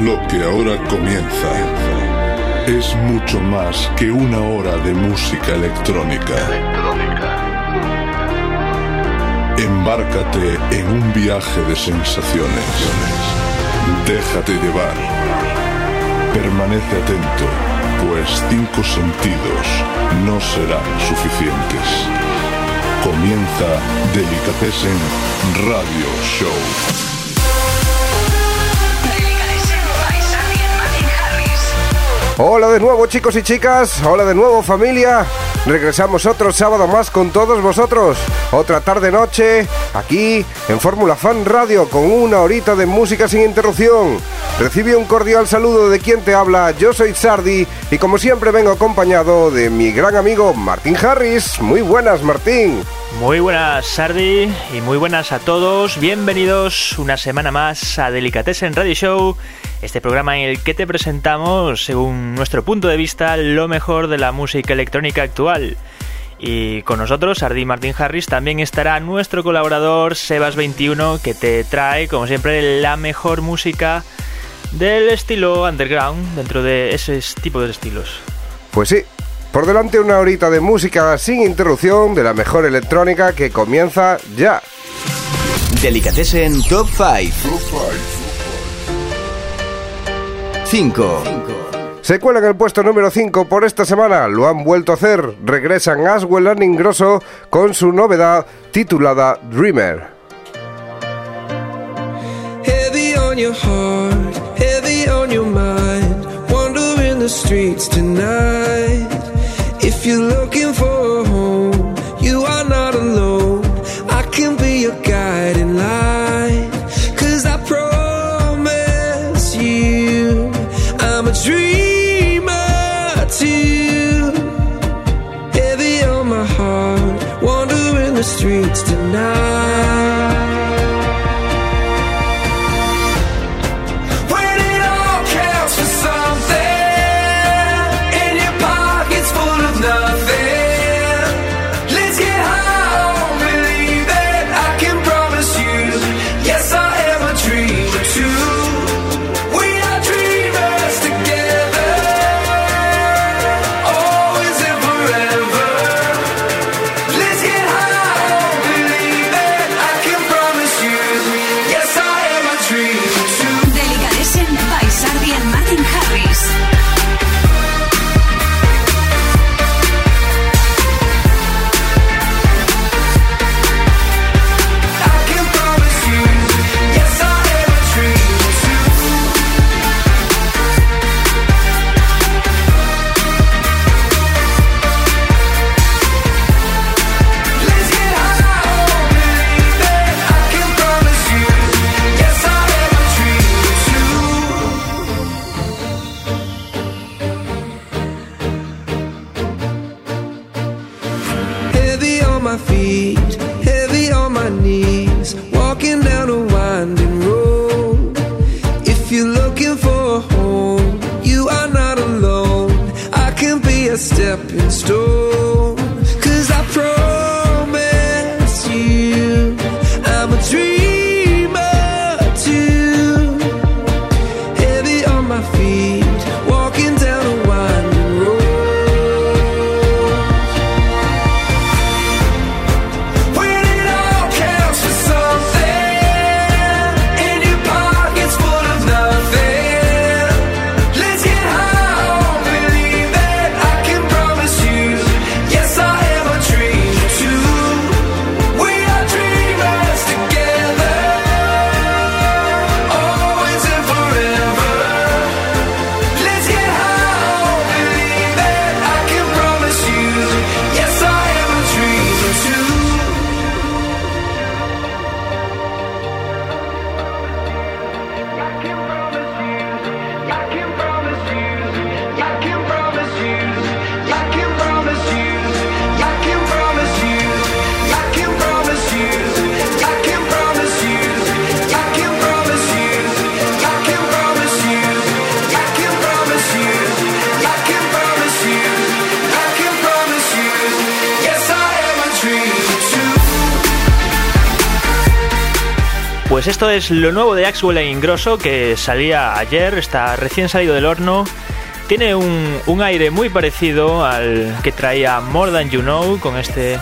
Lo que ahora comienza es mucho más que una hora de música electrónica. Embárcate en un viaje de sensaciones. Déjate llevar. Permanece atento, pues cinco sentidos no serán suficientes. Comienza Delicatessen Radio Show. Hola de nuevo chicos y chicas, hola de nuevo familia. Regresamos otro sábado más con todos vosotros. Otra tarde noche aquí en Fórmula Fan Radio con una horita de música sin interrupción. Recibe un cordial saludo de quien te habla. Yo soy Sardi y como siempre vengo acompañado de mi gran amigo Martín Harris. Muy buenas Martín. Muy buenas Sardi y muy buenas a todos. Bienvenidos una semana más a Delicatessen Radio Show este programa en el que te presentamos, según nuestro punto de vista, lo mejor de la música electrónica actual. Y con nosotros, Ardi Martín Harris, también estará nuestro colaborador Sebas21, que te trae, como siempre, la mejor música del estilo underground dentro de ese tipo de estilos. Pues sí, por delante una horita de música sin interrupción de la mejor electrónica que comienza ya. Delicatessen Top 5. 5. Se cuela en el puesto número 5 por esta semana, lo han vuelto a hacer. Regresan Aswell and Ingrosso con su novedad titulada Dreamer. Heavy on your heart, heavy on your mind. Wandering the streets tonight. If you're looking for Pues esto es lo nuevo de Axwell e Ingrosso que salía ayer, está recién salido del horno. Tiene un, un, aire muy parecido al que traía More Than You Know con este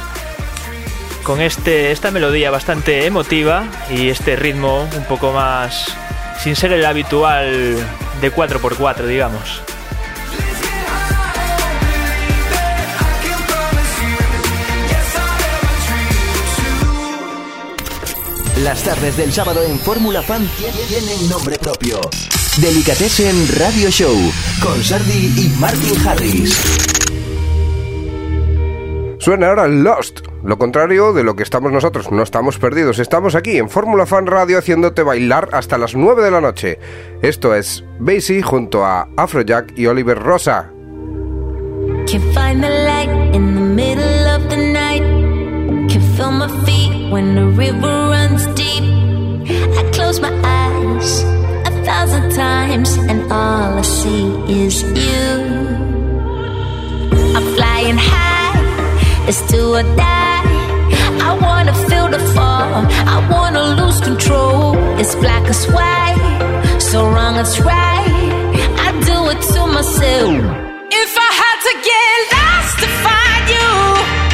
con este esta melodía bastante emotiva y este ritmo un poco más sin ser el habitual de 4x4, digamos. Las tardes del sábado en Fórmula Fan tienen nombre propio. Delicatessen Radio Show con Sardi y Martin Harris. Suena ahora Lost, lo contrario de lo que estamos nosotros, no estamos perdidos, estamos aquí en Fórmula Fan Radio haciéndote bailar hasta las 9 de la noche. Esto es Basie junto a Afrojack y Oliver Rosa. My feet when the river runs deep. I close my eyes a thousand times, and all I see is you. I'm flying high, it's do or die. I wanna feel the fall, I wanna lose control. It's black as white, so wrong it's right. I do it to myself. If I had to get lost to find you.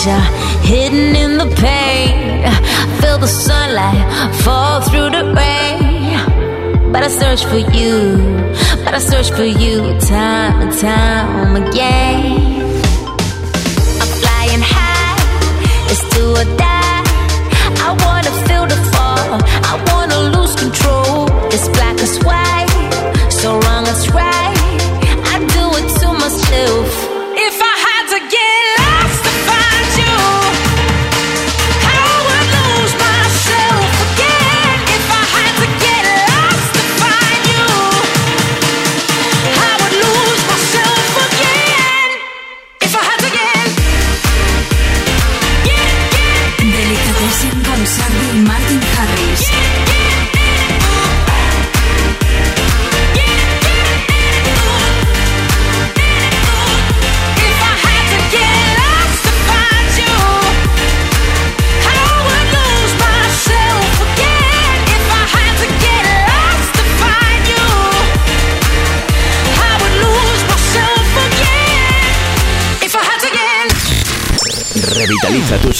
pleasure hidden in the pain. Feel the sunlight fall through the rain. But I search for you, but I search for you time and time again.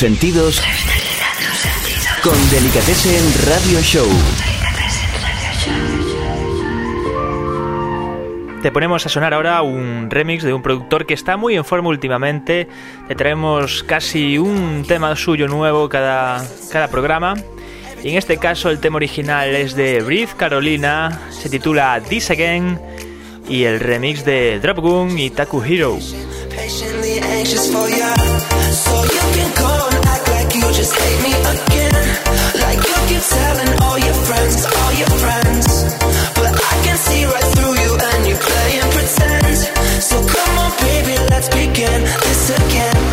Sentidos con en Radio Show. Te ponemos a sonar ahora un remix de un productor que está muy en forma últimamente. Te traemos casi un tema suyo nuevo cada, cada programa. Y en este caso el tema original es de Breathe Carolina, se titula This Again y el remix de Dropgun y Taku Hero. Just hate me again. Like you keep telling all your friends, all your friends. But I can see right through you and you play and pretend. So come on baby, let's begin this again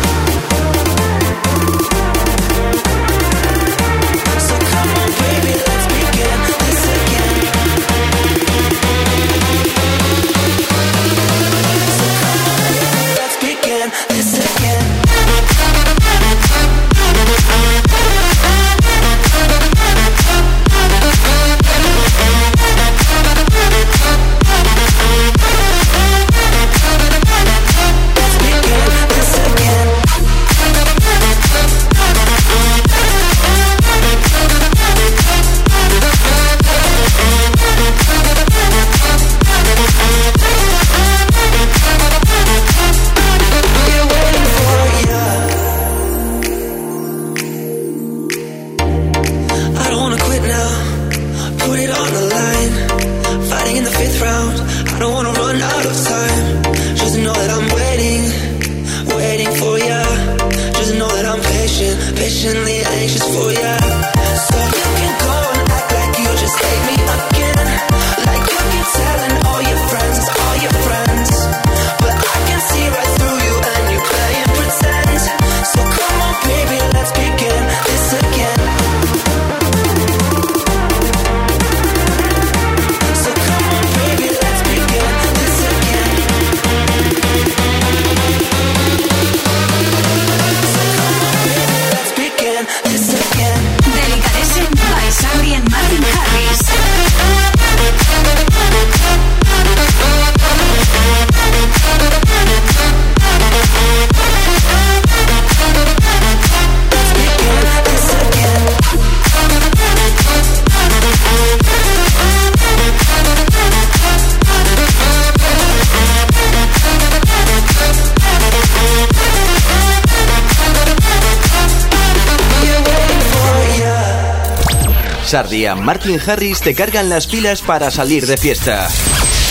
Sardi y Martin Harris te cargan las pilas para salir de fiesta.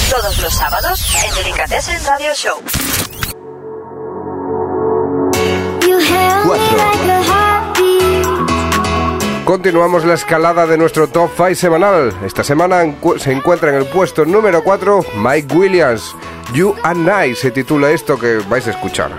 Todos los sábados en Delicatessen Radio Show. 4. Continuamos la escalada de nuestro top 5 semanal. Esta semana se encuentra en el puesto número 4 Mike Williams. You and I se titula esto que vais a escuchar.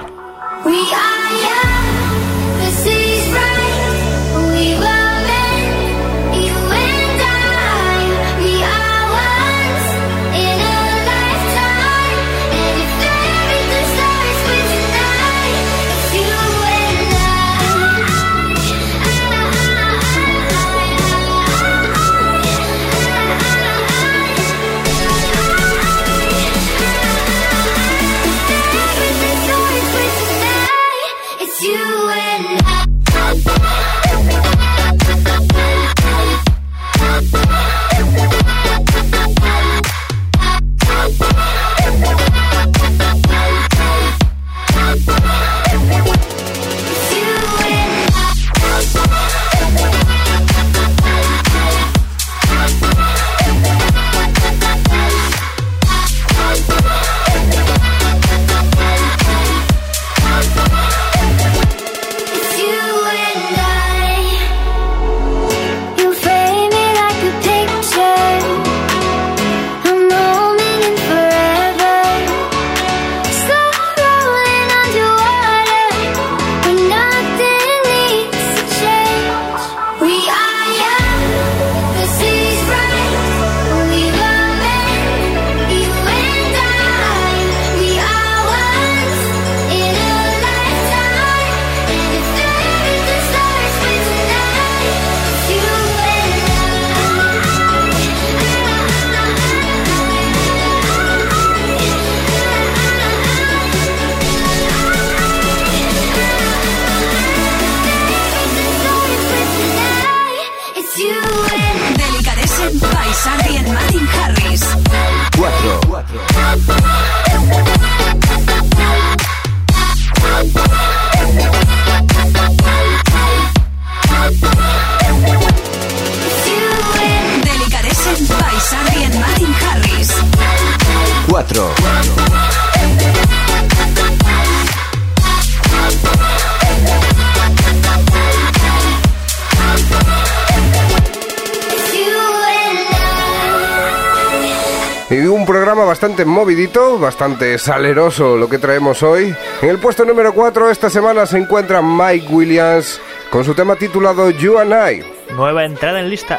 Bastante movidito, bastante saleroso lo que traemos hoy. En el puesto número 4 esta semana se encuentra Mike Williams con su tema titulado You and I. Nueva entrada en lista.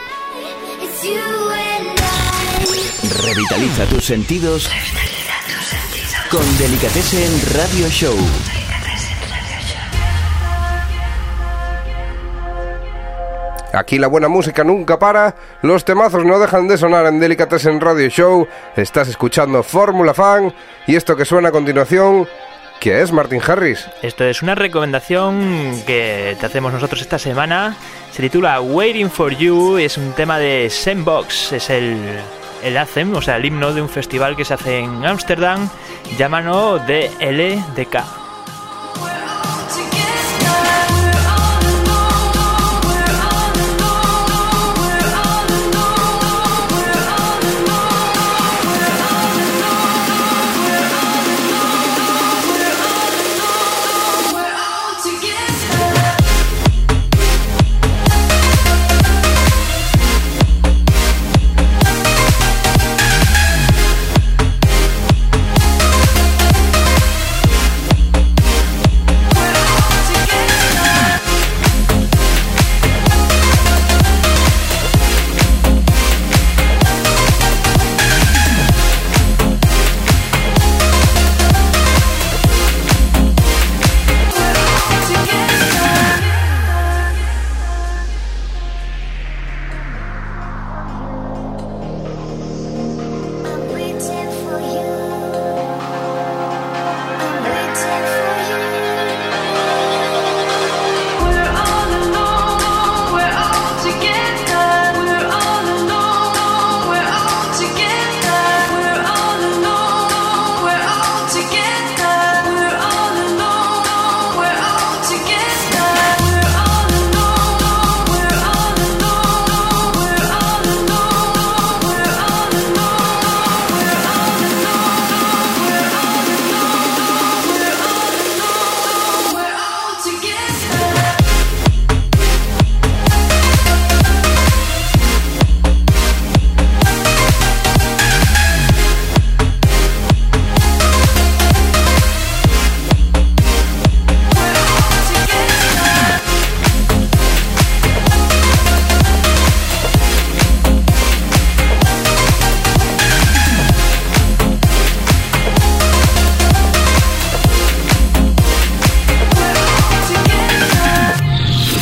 You and I. Revitaliza tus sentidos con Delicatessen Radio Show. Aquí la buena música nunca para, los temazos no dejan de sonar en Delicatessen Radio Show, estás escuchando Fórmula Fan y esto que suena a continuación, que es Martin Harris. Esto es una recomendación que te hacemos nosotros esta semana. Se titula Waiting for You. Es un tema de Sandbox. Es el, el anthem, o sea, el himno de un festival que se hace en Ámsterdam, llamado DLDK.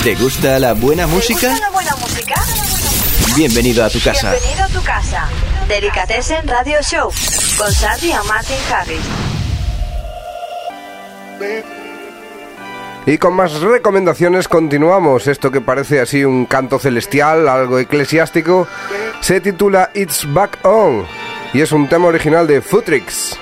¿Te gusta la buena ¿Te música? gusta la buena música? Bienvenido a tu casa. Bienvenido a tu casa. Delicatessen Radio Show con Sandy y Martin Harris. Y con más recomendaciones continuamos. Esto que parece así un canto celestial, algo eclesiástico, se titula It's Back On y es un tema original de Futrix.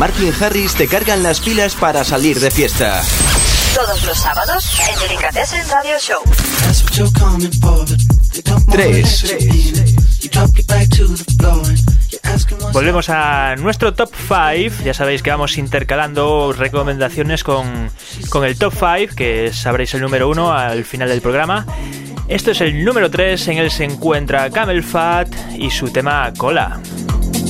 Martin Harris te cargan las pilas para salir de fiesta. Todos los sábados en Delicatessen Radio Show. 3. Volvemos a nuestro top 5. Ya sabéis que vamos intercalando recomendaciones con, con el top 5, que sabréis el número 1 al final del programa. Esto es el número 3, en él se encuentra Camel Fat y su tema Cola.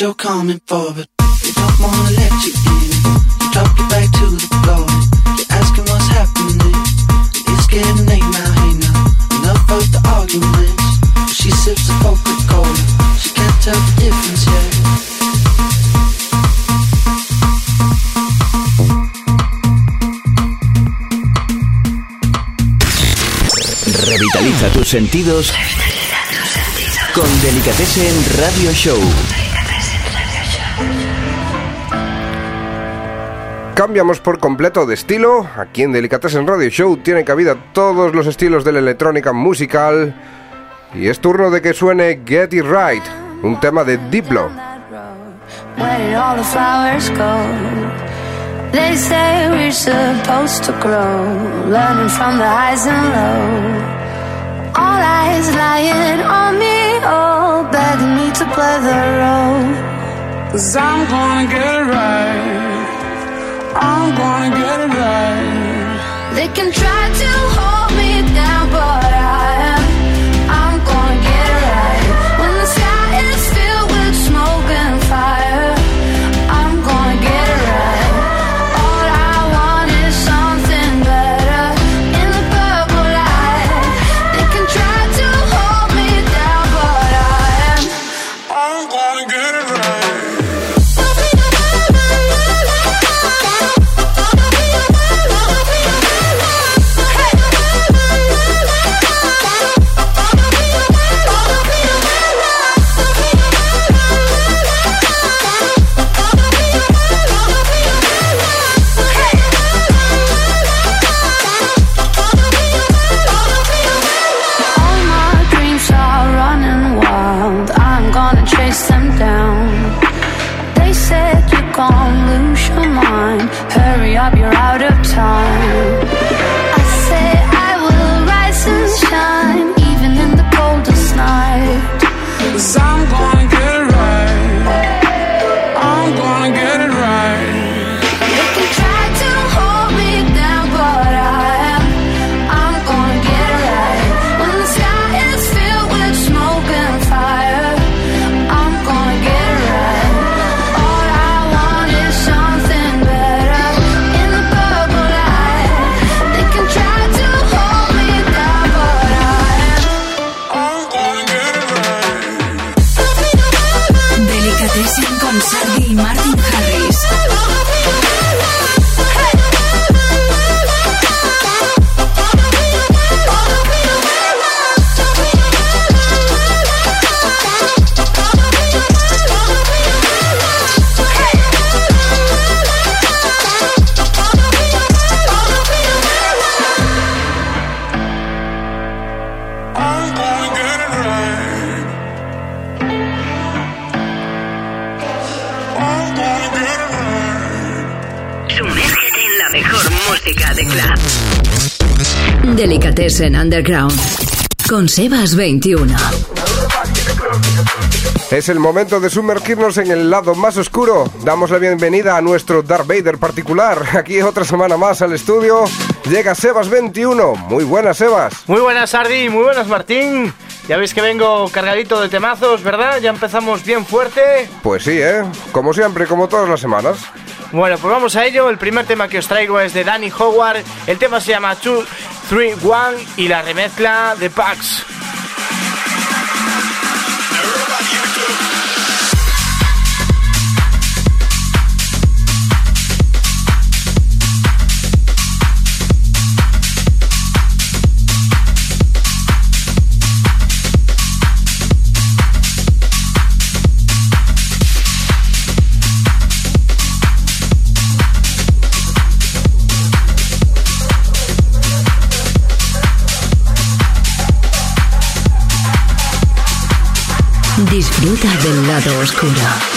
you're coming for, but you don't wanna let you in. You drop it back to the floor. You're asking what's happening. It's getting late now, hey now. Enough of the arguments. She sips the Coca-Cola. She can't tell the difference yet. Revitaliza tus sentidos con Delicatessen Radio Show. Cambiamos por completo de estilo. Aquí en Delicatessen Radio Show tiene cabida todos los estilos de la electrónica musical. Y es turno de que suene Get It Right, un tema de Diplo. They say we're supposed to grow, learning from the highs and lows. All eyes lying on me, all begging me to play the role. Cause I'm gonna get it right. I'm gonna get it right. They can try to hold me Delicatessen Underground. Con Sebas 21. Es el momento de sumergirnos en el lado más oscuro. Damos la bienvenida a nuestro Darth Vader particular. Aquí otra semana más al estudio. Llega Sebas21. Muy buenas, Sebas. Muy buenas, Ardi, muy buenas, Martín. Ya veis que vengo cargadito de temazos, ¿verdad? Ya empezamos bien fuerte. Pues sí, ¿eh? Como siempre, como todas las semanas. Bueno, pues vamos a ello. El primer tema que os traigo es de Danny Howard. El tema se llama 2, 3, 1 y la remezcla de Pax. Del lado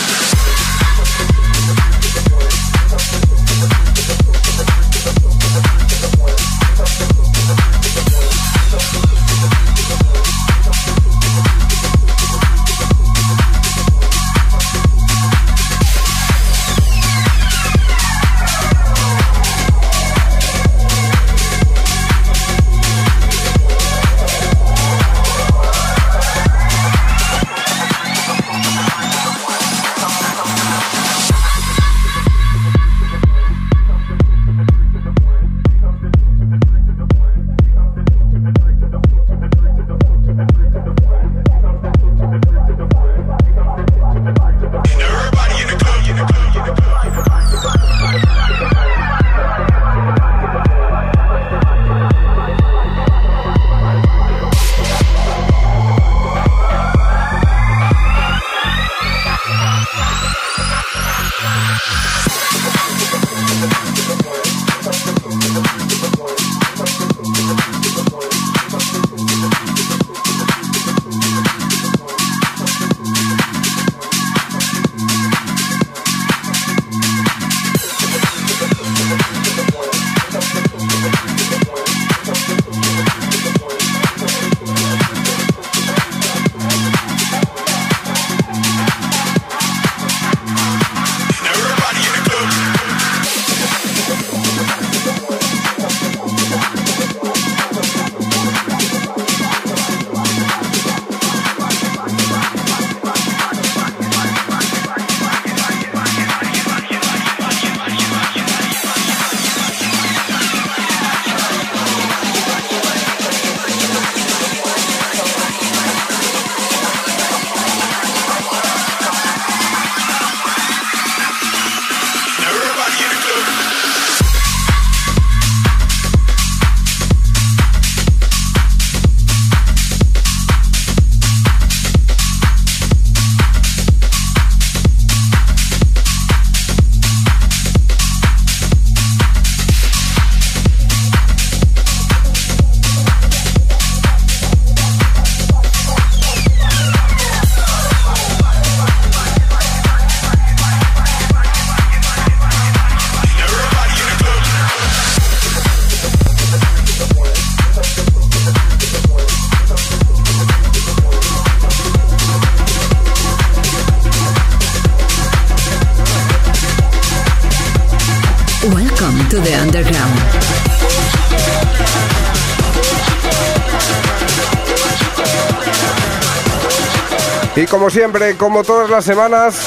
como siempre, como todas las semanas,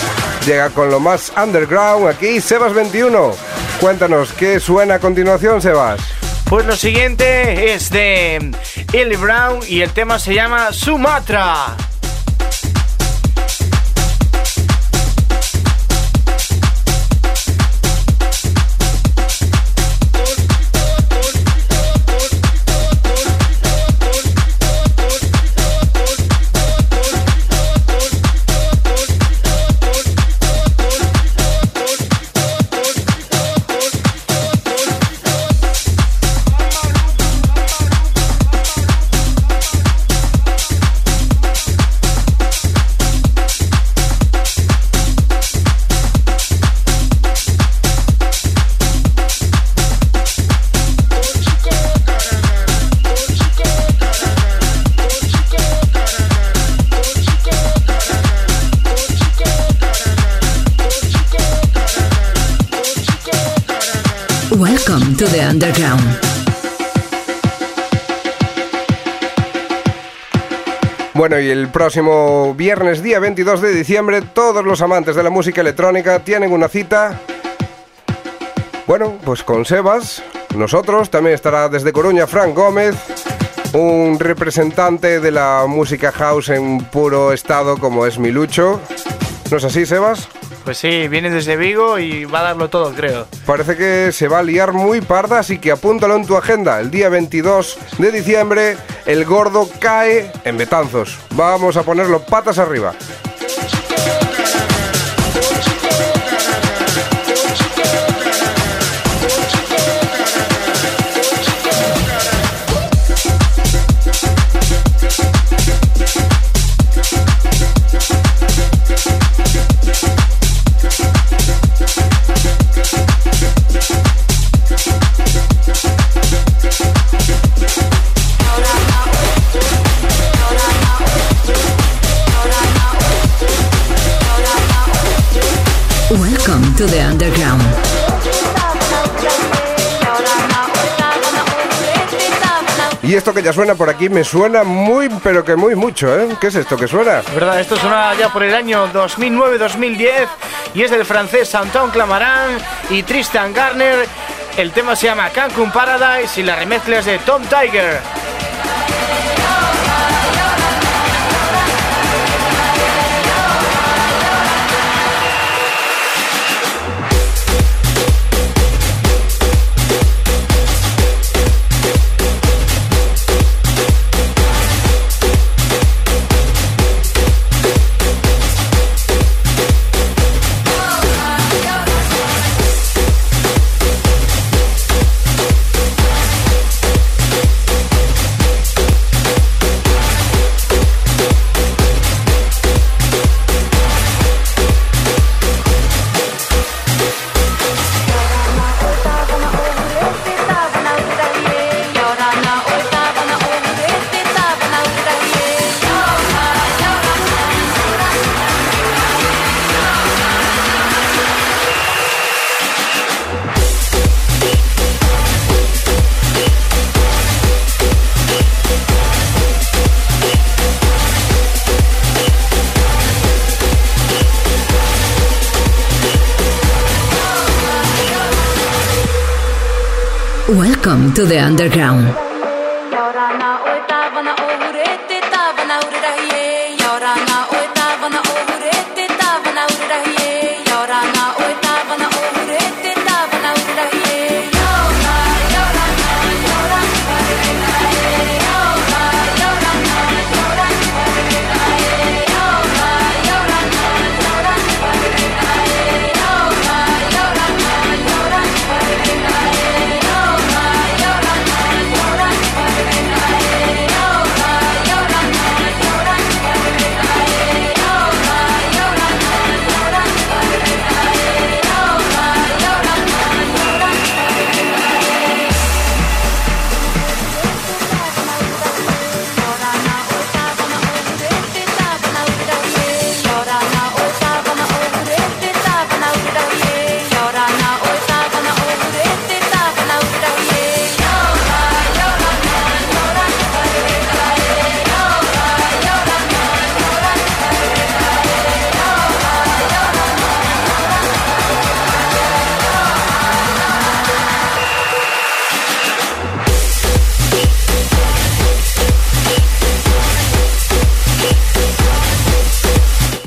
llega con lo más underground aquí Sebas 21. Cuéntanos, ¿qué suena a continuación, Sebas? Pues lo siguiente es de Ellie Brown y el tema se llama Sumatra. El próximo viernes, día 22 de diciembre, todos los amantes de la música electrónica tienen una cita. Bueno, pues con Sebas, nosotros, también estará desde Coruña Frank Gómez, un representante de la música house en puro estado como es Milucho. ¿No es así, Sebas? Pues sí, viene desde Vigo y va a darlo todo, creo. Parece que se va a liar muy parda, así que apúntalo en tu agenda. El día 22 de diciembre, el gordo cae en Betanzos. Vamos a ponerlo patas arriba. Esto que ya suena por aquí me suena muy, pero que muy mucho, ¿eh? ¿Qué es esto que suena? Es verdad, esto suena ya por el año 2009-2010 y es del francés Antoine Clamaran y Tristan Garner. El tema se llama Cancun Paradise y la remezcla es de Tom Tiger. Welcome to the underground.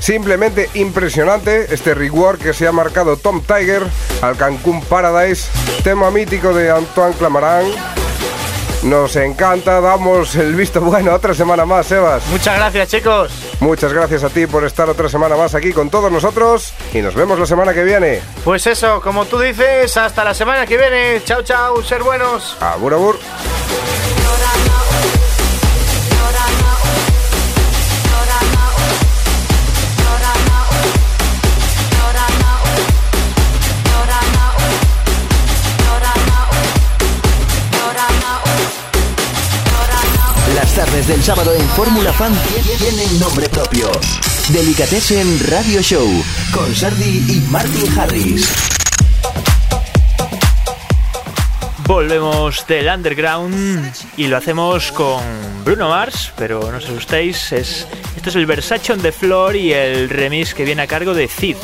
Simplemente impresionante este reward que se ha marcado Tom Tiger al Cancún Paradise, tema mítico de Antoine Clamaran. Nos encanta, damos el visto bueno otra semana más, Sebas. Muchas gracias, chicos. Muchas gracias a ti por estar otra semana más aquí con todos nosotros y nos vemos la semana que viene. Pues eso, como tú dices, hasta la semana que viene. Chao, chao, ser buenos. Abur, abur. Del sábado en Fórmula Fan tienen nombre propio. Delicatessen Radio Show con Sardi y Martin Harris. Volvemos del underground y lo hacemos con Bruno Mars, pero no os asustéis, es, este es el Versace on the Floor y el remix que viene a cargo de Cid.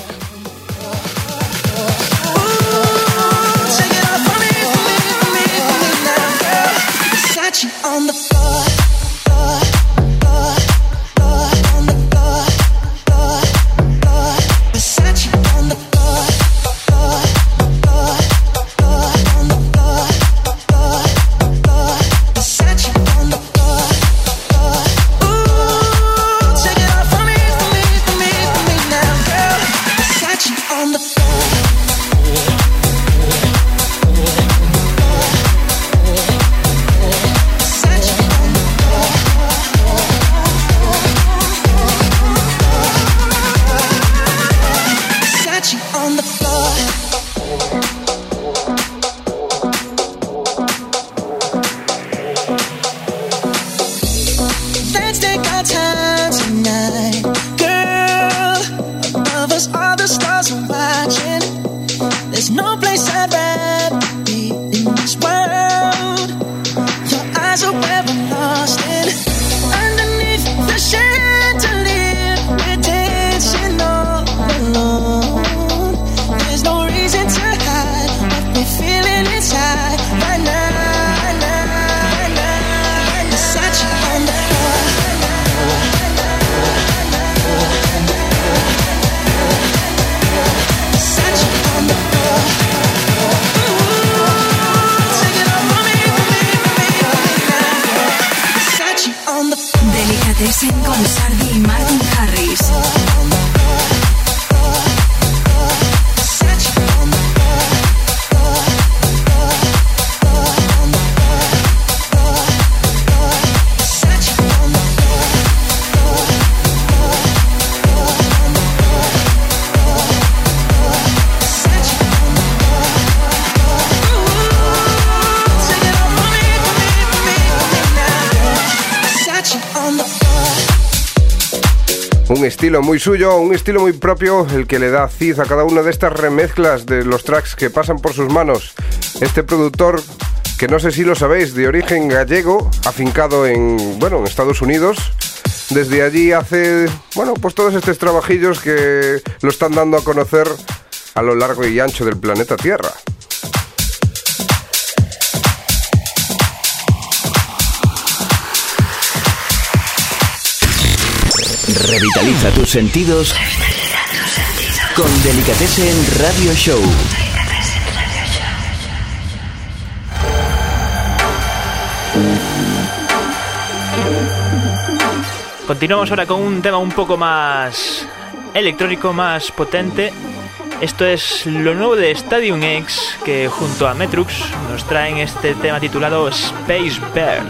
Estilo muy suyo, un estilo muy propio, el que le da Cid a cada una de estas remezclas de los tracks que pasan por sus manos. Este productor, que no sé si lo sabéis, de origen gallego, afincado en, bueno, en Estados Unidos. Desde allí hace, bueno, pues todos estos trabajillos que lo están dando a conocer a lo largo y ancho del planeta Tierra. Revitaliza tus sentidos con Delicatessen Radio Show. Continuamos ahora con un tema un poco más electrónico, más potente. Esto es lo nuevo de Stadium X, que junto a Metrux nos traen este tema titulado Space Bear.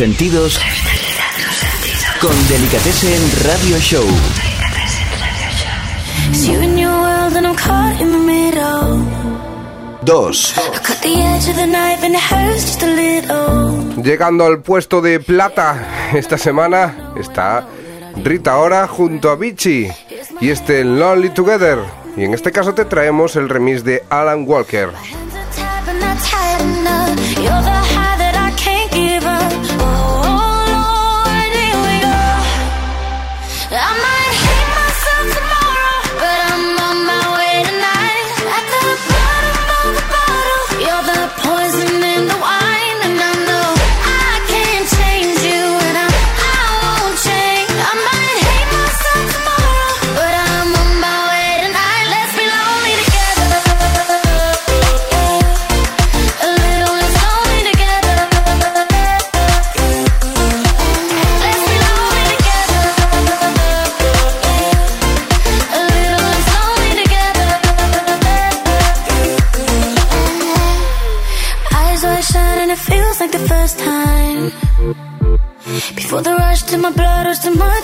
sentidos con Delicatessen Radio Show. Dos. Llegando al puesto de plata esta semana está Rita Ora junto a Vichy y este Lonely Together. Y en este caso te traemos el remix de Alan Walker.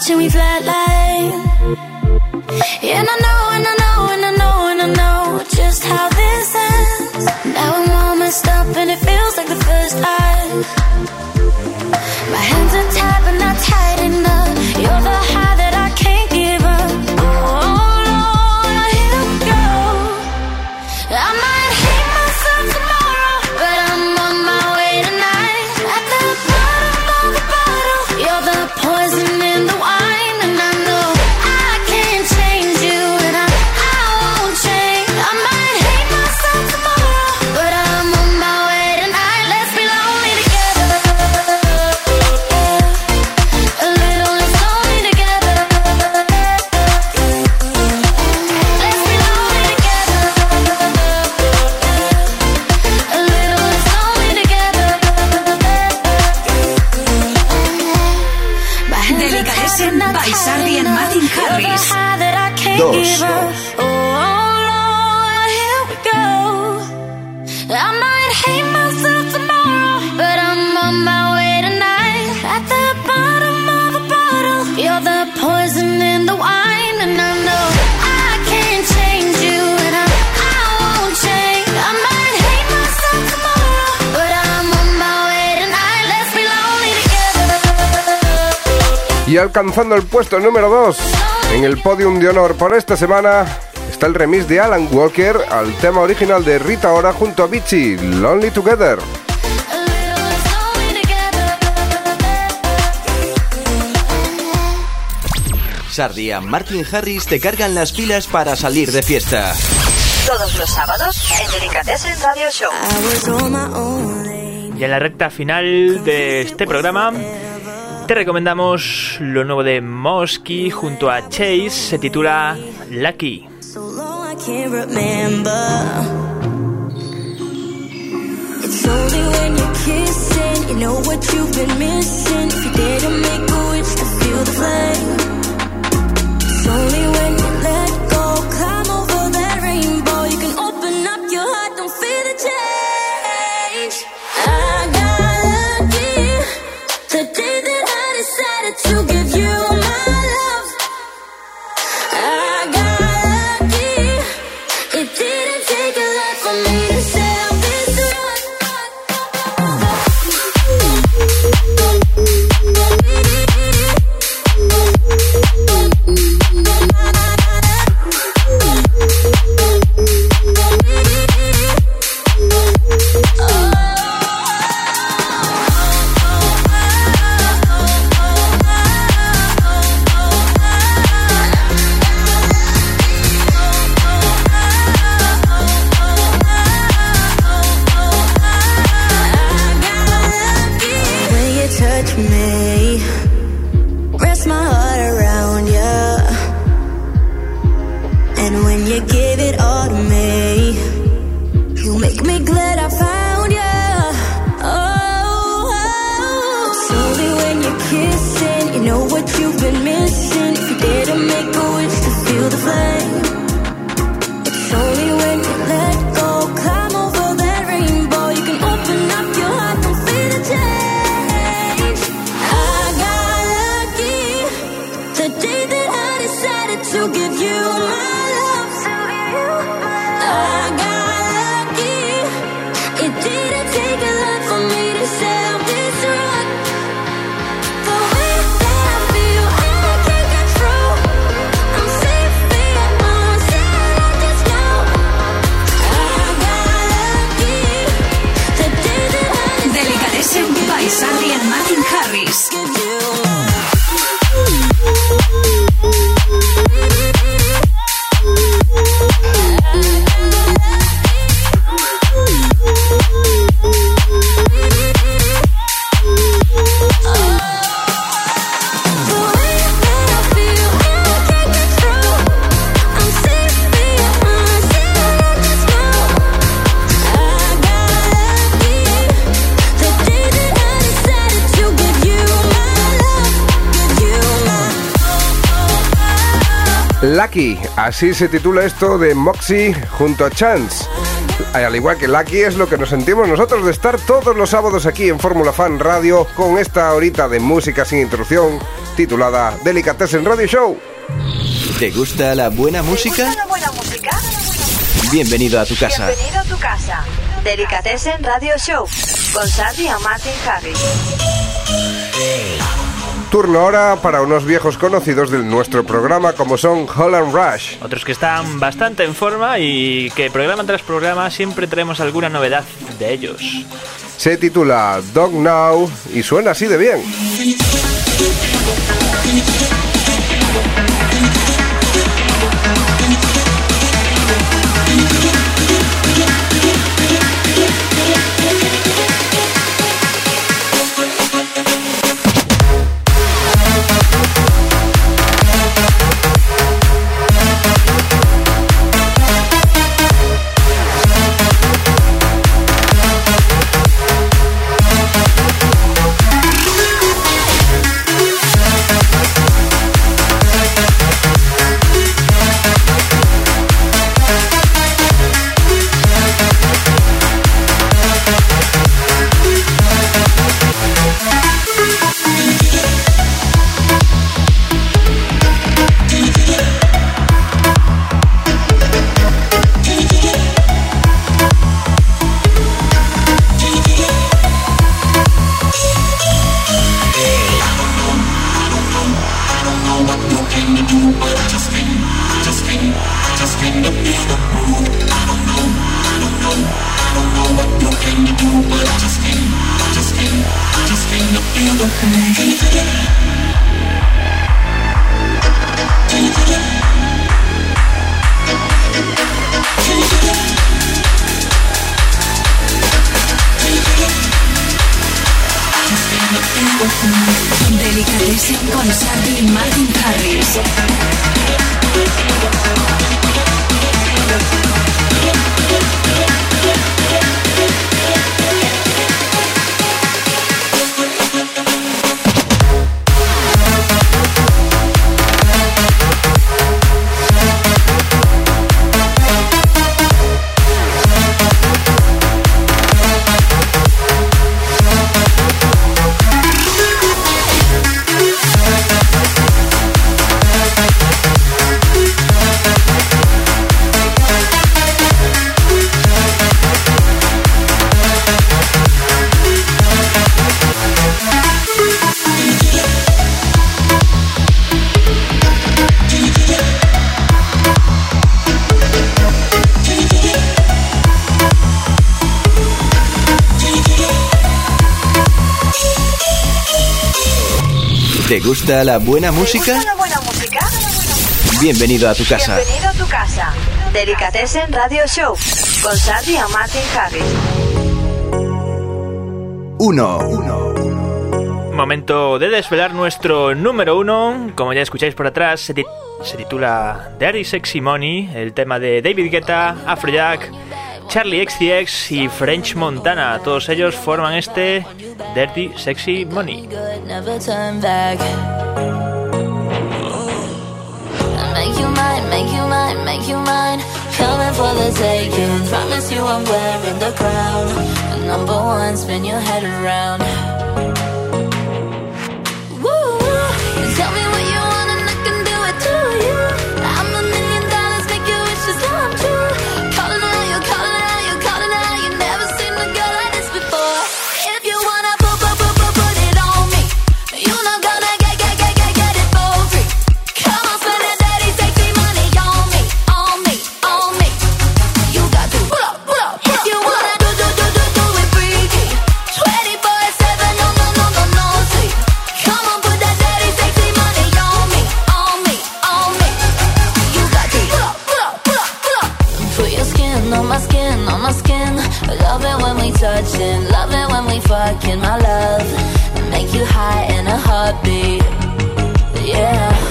watching we fly, like alcanzando el puesto número 2 en el podium de honor por esta semana. Está el remix de Alan Walker al tema original de Rita Ora junto a Bichi, Lonely Together. Sardia, Martin Harris te cargan las pilas para salir de fiesta. Todos los sábados en Delicatessen Radio Show. Y en la recta final de este programa te recomendamos lo nuevo de Mosky junto a Chase, se titula Lucky. The day that I decided to give you my Lucky, así se titula esto de Moxie junto a Chance. Al igual que Lucky es lo que nos sentimos nosotros de estar todos los sábados aquí en Fórmula Fan Radio con esta horita de música sin interrupción titulada Delicatessen Radio Show. ¿Te gusta la buena música? la buena música? Bienvenido a tu casa. Bienvenido a tu casa. Delicatessen Radio Show con Sandy y Martin Harris. Turno ahora para unos viejos conocidos de nuestro programa como son Holland Rush. Otros que están bastante en forma y que programa tras programa siempre traemos alguna novedad de ellos. Se titula Dog Now y suena así de bien. Gusta la buena música? la buena música? Bienvenido a tu casa. Bienvenido a tu casa. Delicatessen Radio Show con Sandy y Martin Harris. Uno. Momento de desvelar nuestro número uno. Como ya escucháis por atrás, se, ti- se titula Dirty Sexy Money, el tema de David Guetta, Afrojack, Charlie XCX y French Montana. Todos ellos forman este Dirty Sexy Money. Love it when we touching, love it when we fucking, my love. Make you high in a heartbeat, yeah.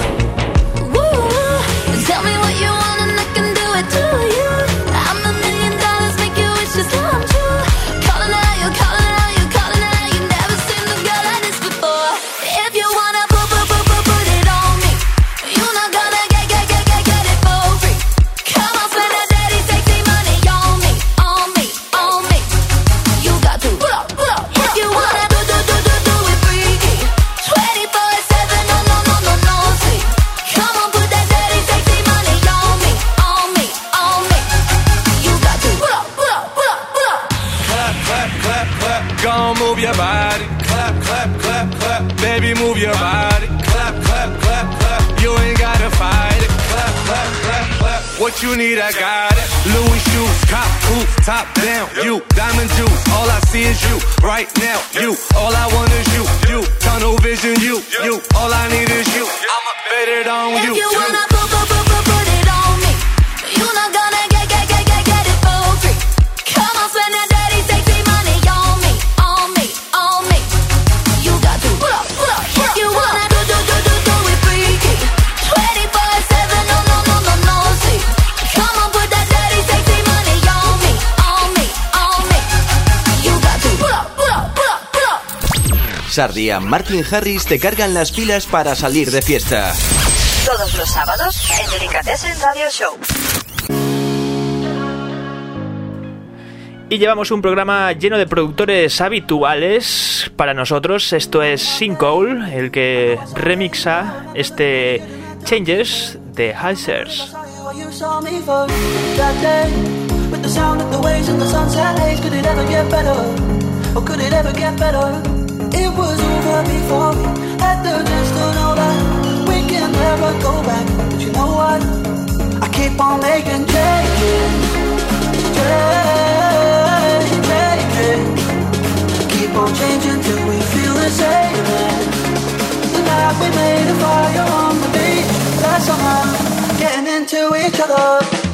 Top down. You, diamond juice. All I see is you. Right now, you. All I want is you. You, tunnel vision. You, you. All I need is you. I'ma bet it on you. If you wanna Sardi y Martin Harris te cargan las pilas para salir de fiesta. Todos los sábados en Delicatessen Radio Show. Y llevamos un programa lleno de productores habituales para nosotros. Esto es Sinkhole, el que remixa este Changes de Hazers. It was over before. We had the chance to know that We can never go back. But you know what? I keep on making changes. Change, changes. Keep on changing till we feel the same. The night we made a fire on the beach. Getting into each other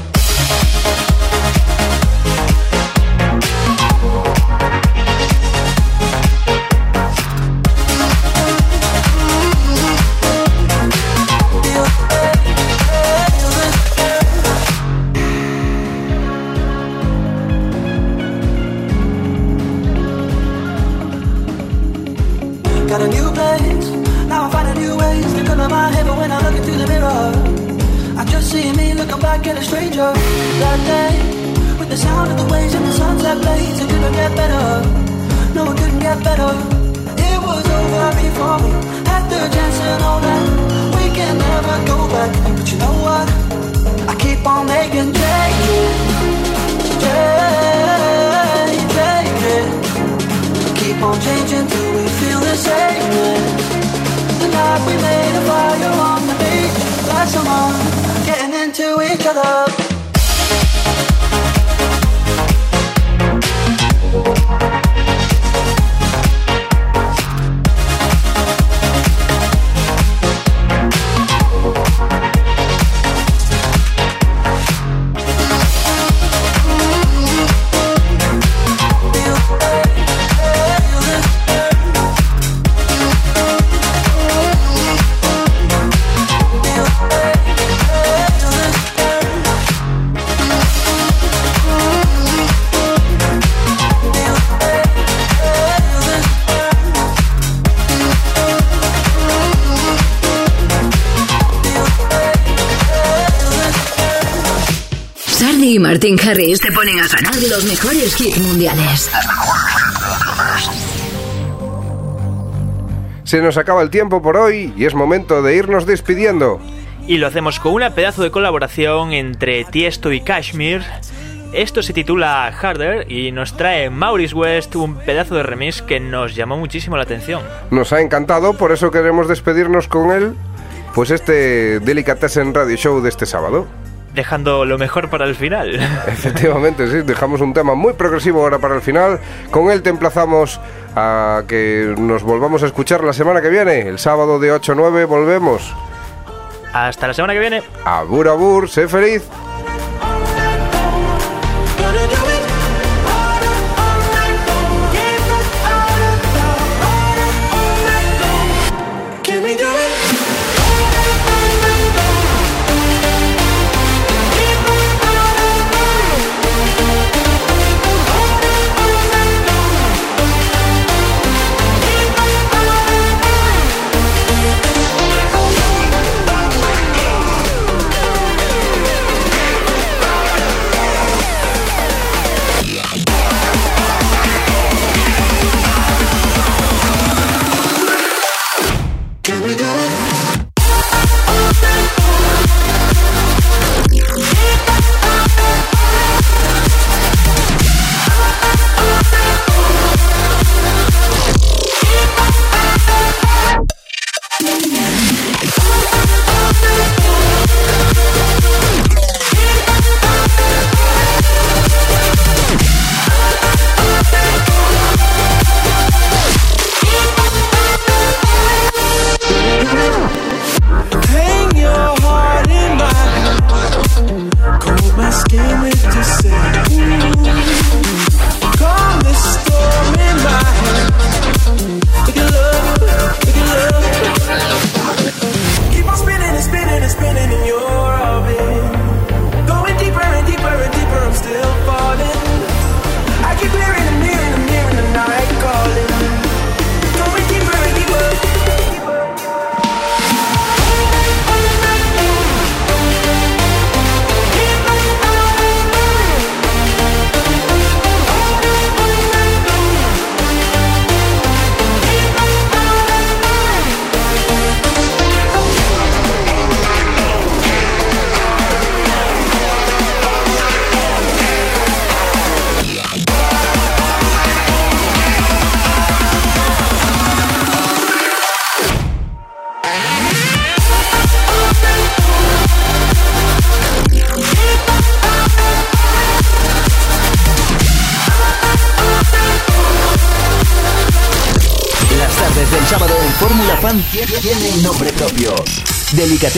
back at a stranger. That day, with the sound of the waves and the sunset blaze, it couldn't get better. No, it couldn't get better. It was over before we had the chance to know that we can never go back. But you know what? I keep on making changes, change. Keep on changing till we feel the same. The night we made a fire on the beach. Like someone getting into each other. Martin Harris te ponen a ganar los mejores hits mundiales. Se nos acaba el tiempo por hoy y es momento de irnos despidiendo. Y lo hacemos con una pedazo de colaboración entre Tiesto y Kashmir. Esto se titula Harder y nos trae Maurice West un pedazo de remix que nos llamó muchísimo la atención. Nos ha encantado, por eso queremos despedirnos con él. Pues este Delicatessen Radio Show de este sábado. Dejando lo mejor para el final. Efectivamente, sí, dejamos un tema muy progresivo ahora para el final. Con él te emplazamos a que nos volvamos a escuchar la semana que viene. El sábado de 8 a 9 volvemos. Hasta la semana que viene. Abur, abur, sé feliz. we go.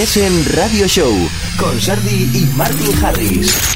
Delicatessen Radio Show con Sardi y Martin Harris.